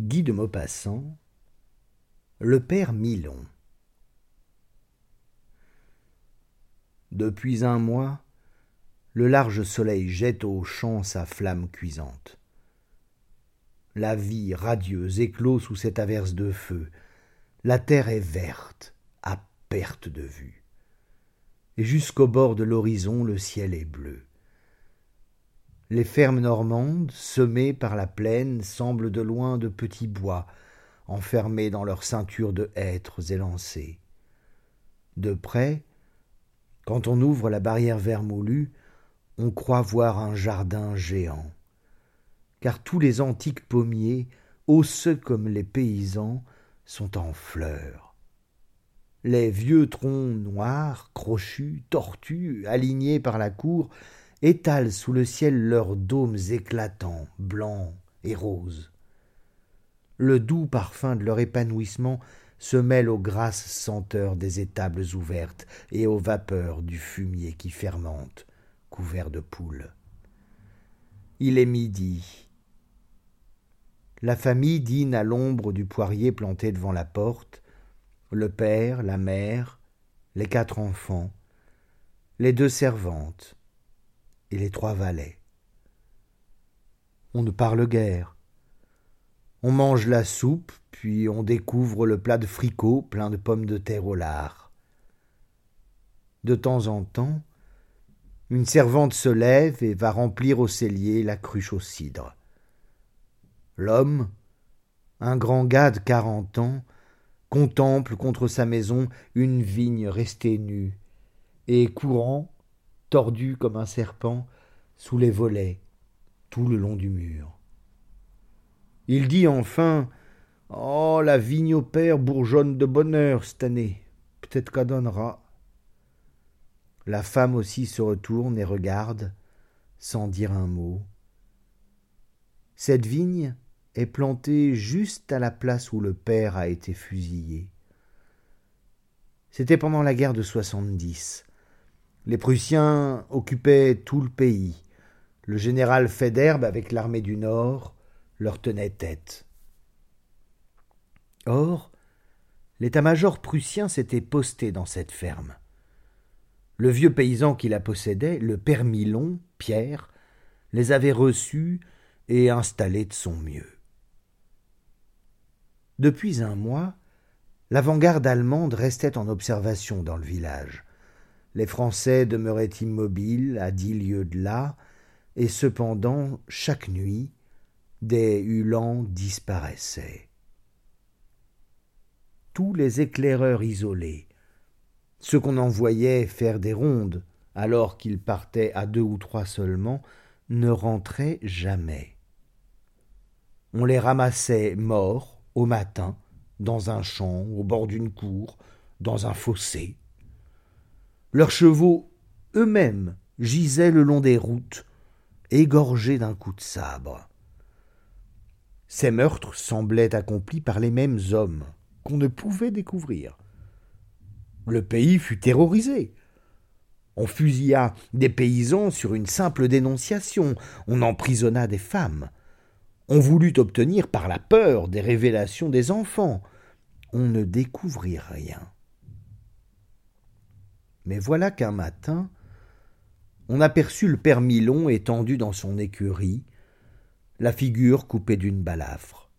Guy de Maupassant Le père Milon Depuis un mois, le large soleil jette aux champs sa flamme cuisante. La vie radieuse éclot sous cette averse de feu. La terre est verte, à perte de vue. Et jusqu'au bord de l'horizon, le ciel est bleu. Les fermes normandes, semées par la plaine, semblent de loin de petits bois, enfermés dans leur ceinture de hêtres élancés. De près, quand on ouvre la barrière vermoulue, on croit voir un jardin géant. Car tous les antiques pommiers, osseux comme les paysans, sont en fleurs. Les vieux troncs noirs, crochus, tortus, alignés par la cour, étalent sous le ciel leurs dômes éclatants, blancs et roses. Le doux parfum de leur épanouissement se mêle aux grasses senteurs des étables ouvertes et aux vapeurs du fumier qui fermente, couvert de poules. Il est midi. La famille dîne à l'ombre du poirier planté devant la porte, le père, la mère, les quatre enfants, les deux servantes, et les trois valets. On ne parle guère. On mange la soupe, puis on découvre le plat de fricot plein de pommes de terre au lard. De temps en temps, une servante se lève et va remplir au cellier la cruche au cidre. L'homme, un grand gars de quarante ans, contemple contre sa maison une vigne restée nue, et courant, tordu comme un serpent, sous les volets, tout le long du mur. Il dit enfin Oh, la vigne au père bourgeonne de bonheur cette année. Peut-être qu'elle donnera. La femme aussi se retourne et regarde, sans dire un mot. Cette vigne est plantée juste à la place où le père a été fusillé. C'était pendant la guerre de soixante-dix. Les Prussiens occupaient tout le pays. Le général Federbe, avec l'armée du Nord, leur tenait tête. Or, l'état-major prussien s'était posté dans cette ferme. Le vieux paysan qui la possédait, le père Milon, Pierre, les avait reçus et installés de son mieux. Depuis un mois, l'avant-garde allemande restait en observation dans le village. Les Français demeuraient immobiles à dix lieues de là, et cependant, chaque nuit, des Uhlans disparaissaient. Tous les éclaireurs isolés, ceux qu'on envoyait faire des rondes, alors qu'ils partaient à deux ou trois seulement, ne rentraient jamais. On les ramassait morts au matin, dans un champ, au bord d'une cour, dans un fossé. Leurs chevaux eux-mêmes gisaient le long des routes, égorgés d'un coup de sabre. Ces meurtres semblaient accomplis par les mêmes hommes qu'on ne pouvait découvrir. Le pays fut terrorisé. On fusilla des paysans sur une simple dénonciation, on emprisonna des femmes. On voulut obtenir par la peur des révélations des enfants. On ne découvrit rien. Mais voilà qu'un matin, on aperçut le père Milon étendu dans son écurie, la figure coupée d'une balafre.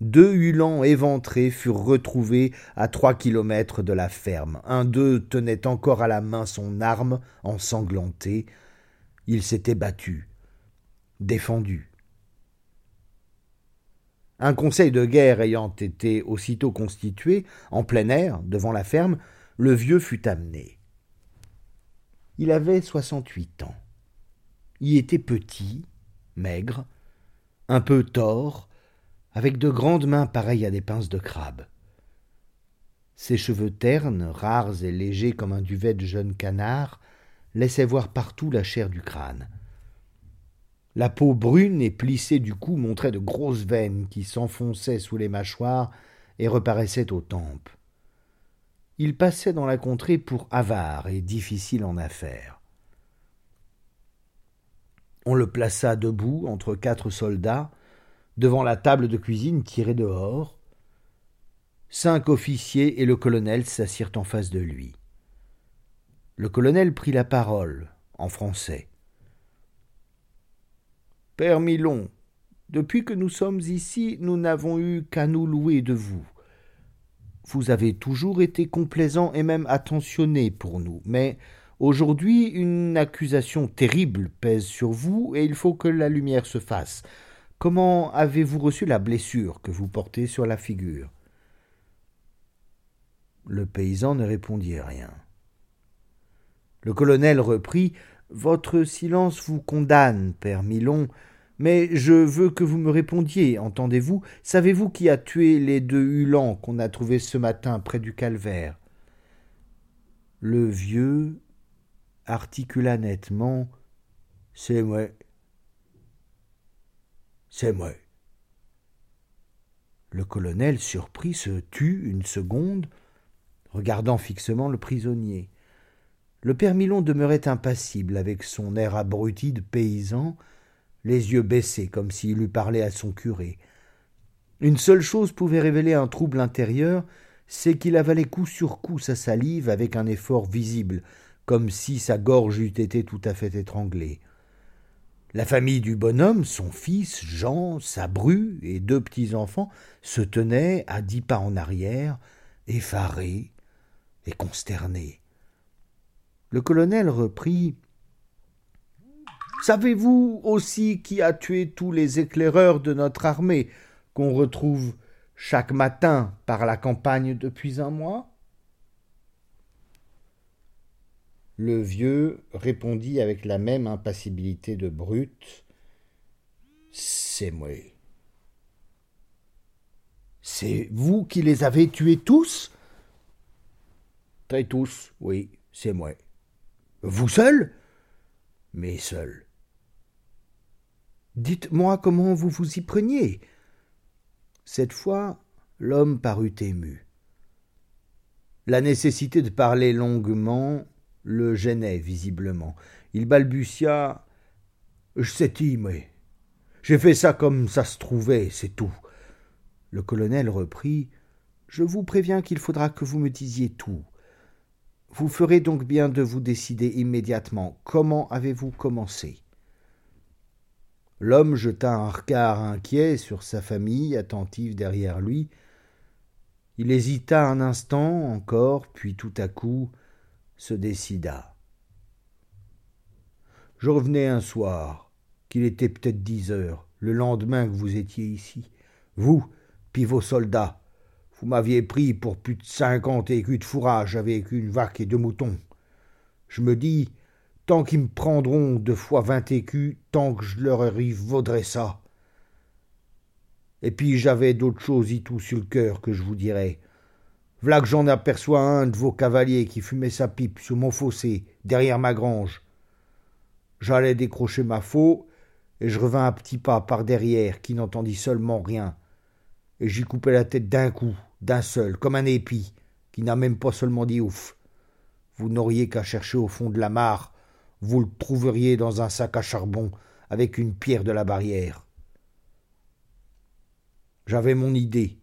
Deux Hulans éventrés furent retrouvés à trois kilomètres de la ferme. Un d'eux tenait encore à la main son arme ensanglantée. Il s'était battu, défendu. Un conseil de guerre ayant été aussitôt constitué, en plein air, devant la ferme, le vieux fut amené. Il avait soixante-huit ans. Il était petit, maigre, un peu tort, avec de grandes mains pareilles à des pinces de crabe. Ses cheveux ternes, rares et légers comme un duvet de jeune canard, laissaient voir partout la chair du crâne. La peau brune et plissée du cou montrait de grosses veines qui s'enfonçaient sous les mâchoires et reparaissaient aux tempes il passait dans la contrée pour avare et difficile en affaires. On le plaça debout entre quatre soldats, Devant la table de cuisine tirée dehors, cinq officiers et le colonel s'assirent en face de lui. Le colonel prit la parole, en français. Père Milon, depuis que nous sommes ici, nous n'avons eu qu'à nous louer de vous. Vous avez toujours été complaisant et même attentionné pour nous, mais aujourd'hui une accusation terrible pèse sur vous et il faut que la lumière se fasse. Comment avez-vous reçu la blessure que vous portez sur la figure? Le paysan ne répondit rien. Le colonel reprit. Votre silence vous condamne, père Milon, mais je veux que vous me répondiez, entendez-vous? Savez-vous qui a tué les deux Hulans qu'on a trouvés ce matin près du calvaire? Le vieux articula nettement C'est moi. C'est moi. Le colonel, surpris, se tut une seconde, regardant fixement le prisonnier. Le père Milon demeurait impassible, avec son air abruti de paysan, les yeux baissés comme s'il eût parlé à son curé. Une seule chose pouvait révéler un trouble intérieur, c'est qu'il avalait coup sur coup sa salive avec un effort visible, comme si sa gorge eût été tout à fait étranglée. La famille du bonhomme, son fils, Jean, sa bru et deux petits-enfants se tenaient à dix pas en arrière, effarés et consternés. Le colonel reprit Savez-vous aussi qui a tué tous les éclaireurs de notre armée, qu'on retrouve chaque matin par la campagne depuis un mois? Le vieux répondit avec la même impassibilité de brute. C'est moi. C'est vous qui les avez tués tous? Très tous, oui, c'est moi. Vous seul? Mais seul. Dites-moi comment vous vous y preniez. Cette fois, l'homme parut ému. La nécessité de parler longuement le gênait visiblement. Il balbutia. Je sais mais j'ai fait ça comme ça se trouvait, c'est tout. Le colonel reprit. Je vous préviens qu'il faudra que vous me disiez tout. Vous ferez donc bien de vous décider immédiatement. Comment avez-vous commencé? L'homme jeta un regard inquiet sur sa famille, attentive derrière lui. Il hésita un instant encore, puis tout à coup se décida. Je revenais un soir, qu'il était peut-être dix heures, le lendemain que vous étiez ici. Vous, puis vos soldats, vous m'aviez pris pour plus de cinquante écus de fourrage avec une vaque et deux moutons. Je me dis, Tant qu'ils me prendront deux fois vingt écus, tant que je leur arrive vaudrait ça. Et puis j'avais d'autres choses y tout sur le cœur que je vous dirais. V'là que j'en aperçois un de vos cavaliers qui fumait sa pipe sur mon fossé, derrière ma grange. J'allais décrocher ma faux, et je revins à petits pas par derrière, qui n'entendit seulement rien. Et j'y coupais la tête d'un coup, d'un seul, comme un épi, qui n'a même pas seulement dit ouf. Vous n'auriez qu'à chercher au fond de la mare vous le trouveriez dans un sac à charbon avec une pierre de la barrière. J'avais mon idée.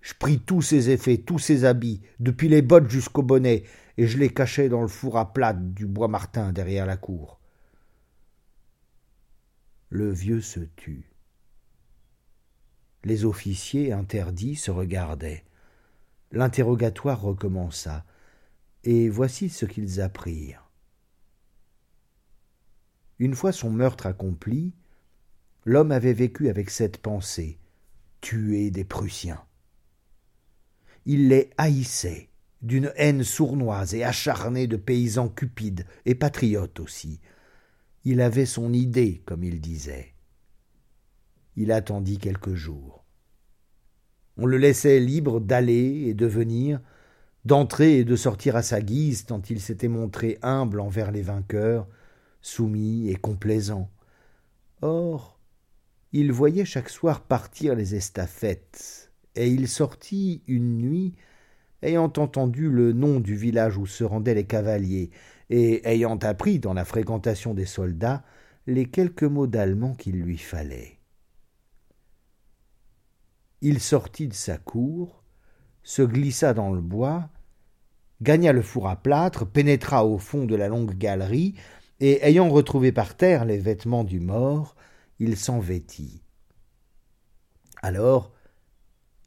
Je pris tous ses effets, tous ses habits, depuis les bottes jusqu'au bonnet, et je les cachai dans le four à plate du bois Martin derrière la cour. Le vieux se tut. Les officiers interdits se regardaient. L'interrogatoire recommença, et voici ce qu'ils apprirent. Une fois son meurtre accompli, l'homme avait vécu avec cette pensée tuer des Prussiens. Il les haïssait d'une haine sournoise et acharnée de paysans cupides et patriotes aussi. Il avait son idée, comme il disait. Il attendit quelques jours. On le laissait libre d'aller et de venir, d'entrer et de sortir à sa guise tant il s'était montré humble envers les vainqueurs, soumis et complaisant. Or, il voyait chaque soir partir les estafettes, et il sortit une nuit, ayant entendu le nom du village où se rendaient les cavaliers, et ayant appris dans la fréquentation des soldats les quelques mots d'allemand qu'il lui fallait. il sortit de sa cour, se glissa dans le bois, gagna le four à plâtre, pénétra au fond de la longue galerie, et ayant retrouvé par terre les vêtements du mort, il s'en vêtit. Alors,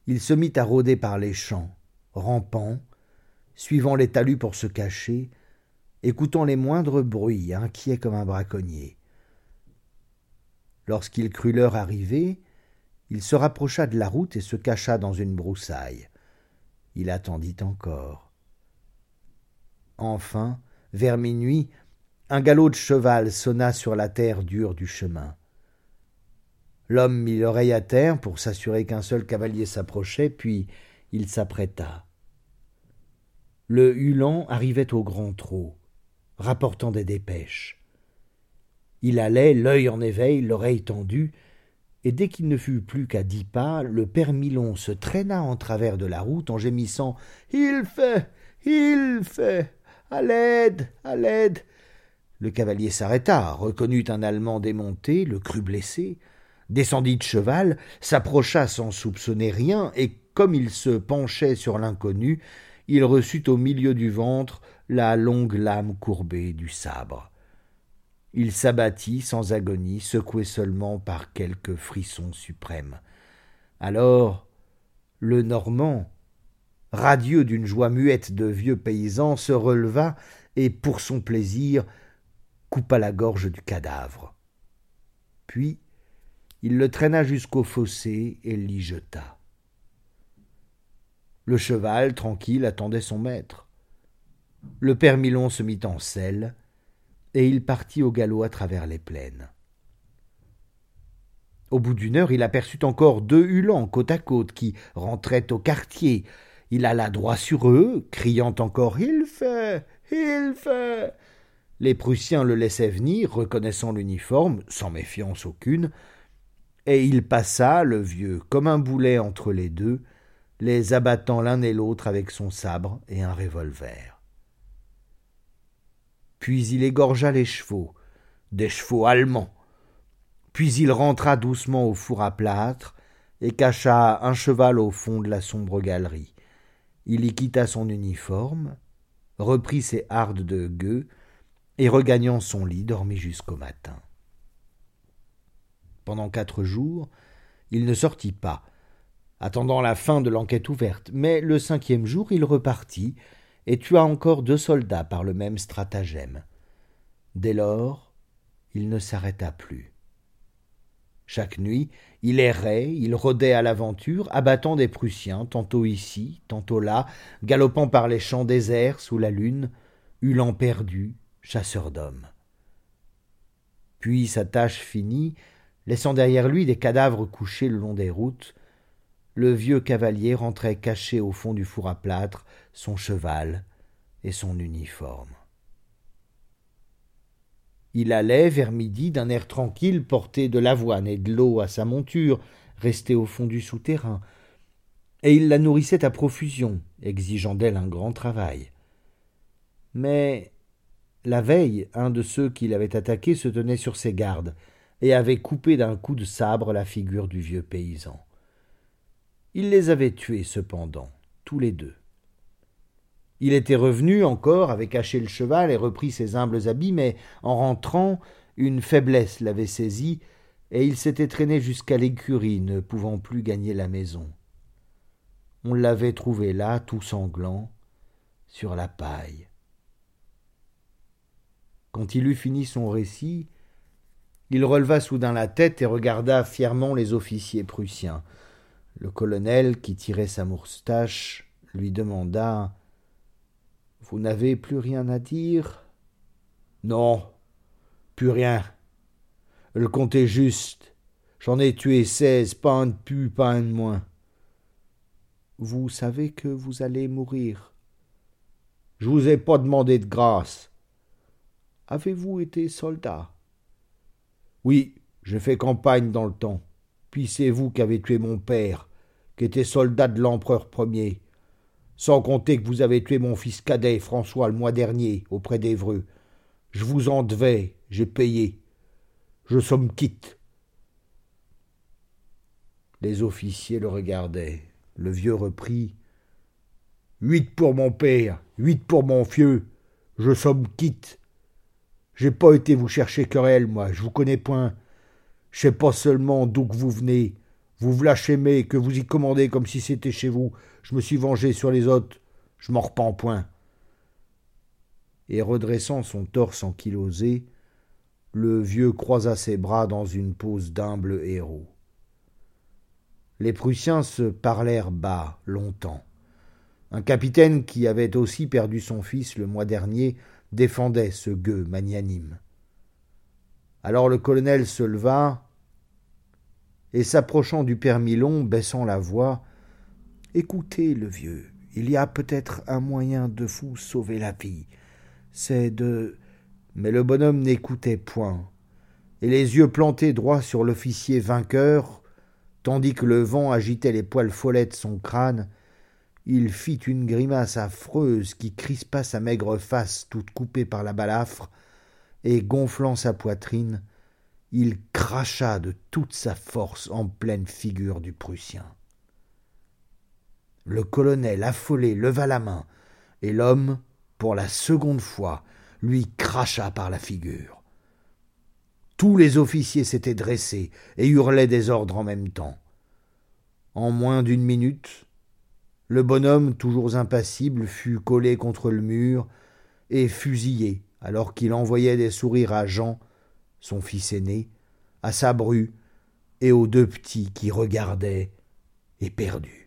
il se mit à rôder par les champs, rampant, suivant les talus pour se cacher, écoutant les moindres bruits, inquiet comme un braconnier. Lorsqu'il crut l'heure arrivée, il se rapprocha de la route et se cacha dans une broussaille. Il attendit encore. Enfin, vers minuit, un galop de cheval sonna sur la terre dure du chemin. L'homme mit l'oreille à terre pour s'assurer qu'un seul cavalier s'approchait, puis il s'apprêta. Le Hulan arrivait au grand trot, rapportant des dépêches. Il allait, l'œil en éveil, l'oreille tendue, et dès qu'il ne fut plus qu'à dix pas, le père Milon se traîna en travers de la route en gémissant Il fait Il fait À l'aide À l'aide Le cavalier s'arrêta, reconnut un Allemand démonté, le crut blessé, descendit de cheval, s'approcha sans soupçonner rien, et comme il se penchait sur l'inconnu, il reçut au milieu du ventre la longue lame courbée du sabre. Il s'abattit sans agonie, secoué seulement par quelques frissons suprêmes. Alors, le Normand, radieux d'une joie muette de vieux paysan, se releva et, pour son plaisir, coupa la gorge du cadavre. Puis, il le traîna jusqu'au fossé et l'y jeta. Le cheval, tranquille, attendait son maître. Le père Milon se mit en selle, et il partit au galop à travers les plaines. Au bout d'une heure, il aperçut encore deux Hulans côte à côte qui rentraient au quartier. Il alla droit sur eux, criant encore Il fait Il fait Les Prussiens le laissaient venir, reconnaissant l'uniforme, sans méfiance aucune, et il passa, le vieux, comme un boulet entre les deux, les abattant l'un et l'autre avec son sabre et un revolver puis il égorgea les chevaux, des chevaux allemands. Puis il rentra doucement au four à plâtre et cacha un cheval au fond de la sombre galerie. Il y quitta son uniforme, reprit ses hardes de gueux, et regagnant son lit dormit jusqu'au matin. Pendant quatre jours, il ne sortit pas, attendant la fin de l'enquête ouverte, mais le cinquième jour il repartit, et tua encore deux soldats par le même stratagème. Dès lors, il ne s'arrêta plus. Chaque nuit, il errait, il rôdait à l'aventure, abattant des Prussiens, tantôt ici, tantôt là, galopant par les champs déserts sous la lune, hulant perdu, chasseur d'hommes. Puis sa tâche finie, laissant derrière lui des cadavres couchés le long des routes, le vieux cavalier rentrait caché au fond du four à plâtre son cheval et son uniforme. Il allait, vers midi, d'un air tranquille, porter de l'avoine et de l'eau à sa monture, restée au fond du souterrain, et il la nourrissait à profusion, exigeant d'elle un grand travail. Mais la veille, un de ceux qui l'avaient attaqué se tenait sur ses gardes, et avait coupé d'un coup de sabre la figure du vieux paysan. Il les avait tués cependant, tous les deux. Il était revenu encore, avait caché le cheval et repris ses humbles habits, mais en rentrant, une faiblesse l'avait saisi, et il s'était traîné jusqu'à l'écurie, ne pouvant plus gagner la maison. On l'avait trouvé là, tout sanglant, sur la paille. Quand il eut fini son récit, il releva soudain la tête et regarda fièrement les officiers prussiens. Le colonel, qui tirait sa moustache, lui demanda Vous n'avez plus rien à dire Non, plus rien. Le compte est juste. J'en ai tué seize, pas un de plus, pas un de moins. Vous savez que vous allez mourir. Je vous ai pas demandé de grâce. Avez-vous été soldat? Oui, j'ai fait campagne dans le temps. Puis c'est vous qui avez tué mon père, qui était soldat de l'empereur premier. Sans compter que vous avez tué mon fils cadet, François, le mois dernier, auprès d'Evreux. Je vous en devais, j'ai payé. Je somme quitte. Les officiers le regardaient. Le vieux reprit. Huit pour mon père, huit pour mon fieu. Je somme quitte. J'ai pas été vous chercher querelle, moi, je vous connais point. Je sais pas seulement d'où que vous venez. Vous v'lâchez que vous y commandez comme si c'était chez vous. Je me suis vengé sur les autres. Je m'en repens point. Et redressant son torse ankylosé, le vieux croisa ses bras dans une pose d'humble héros. Les Prussiens se parlèrent bas longtemps. Un capitaine qui avait aussi perdu son fils le mois dernier défendait ce gueux magnanime. Alors le colonel se leva et s'approchant du père Milon, baissant la voix Écoutez, le vieux, il y a peut-être un moyen de vous sauver la vie. C'est de. Mais le bonhomme n'écoutait point, et les yeux plantés droit sur l'officier vainqueur, tandis que le vent agitait les poils follets de son crâne, il fit une grimace affreuse qui crispa sa maigre face toute coupée par la balafre, et gonflant sa poitrine, il cracha de toute sa force en pleine figure du Prussien. Le colonel affolé leva la main, et l'homme, pour la seconde fois, lui cracha par la figure. Tous les officiers s'étaient dressés et hurlaient des ordres en même temps. En moins d'une minute, le bonhomme, toujours impassible, fut collé contre le mur et fusillé, alors qu'il envoyait des sourires à Jean, son fils aîné, à sa bru et aux deux petits qui regardaient éperdus.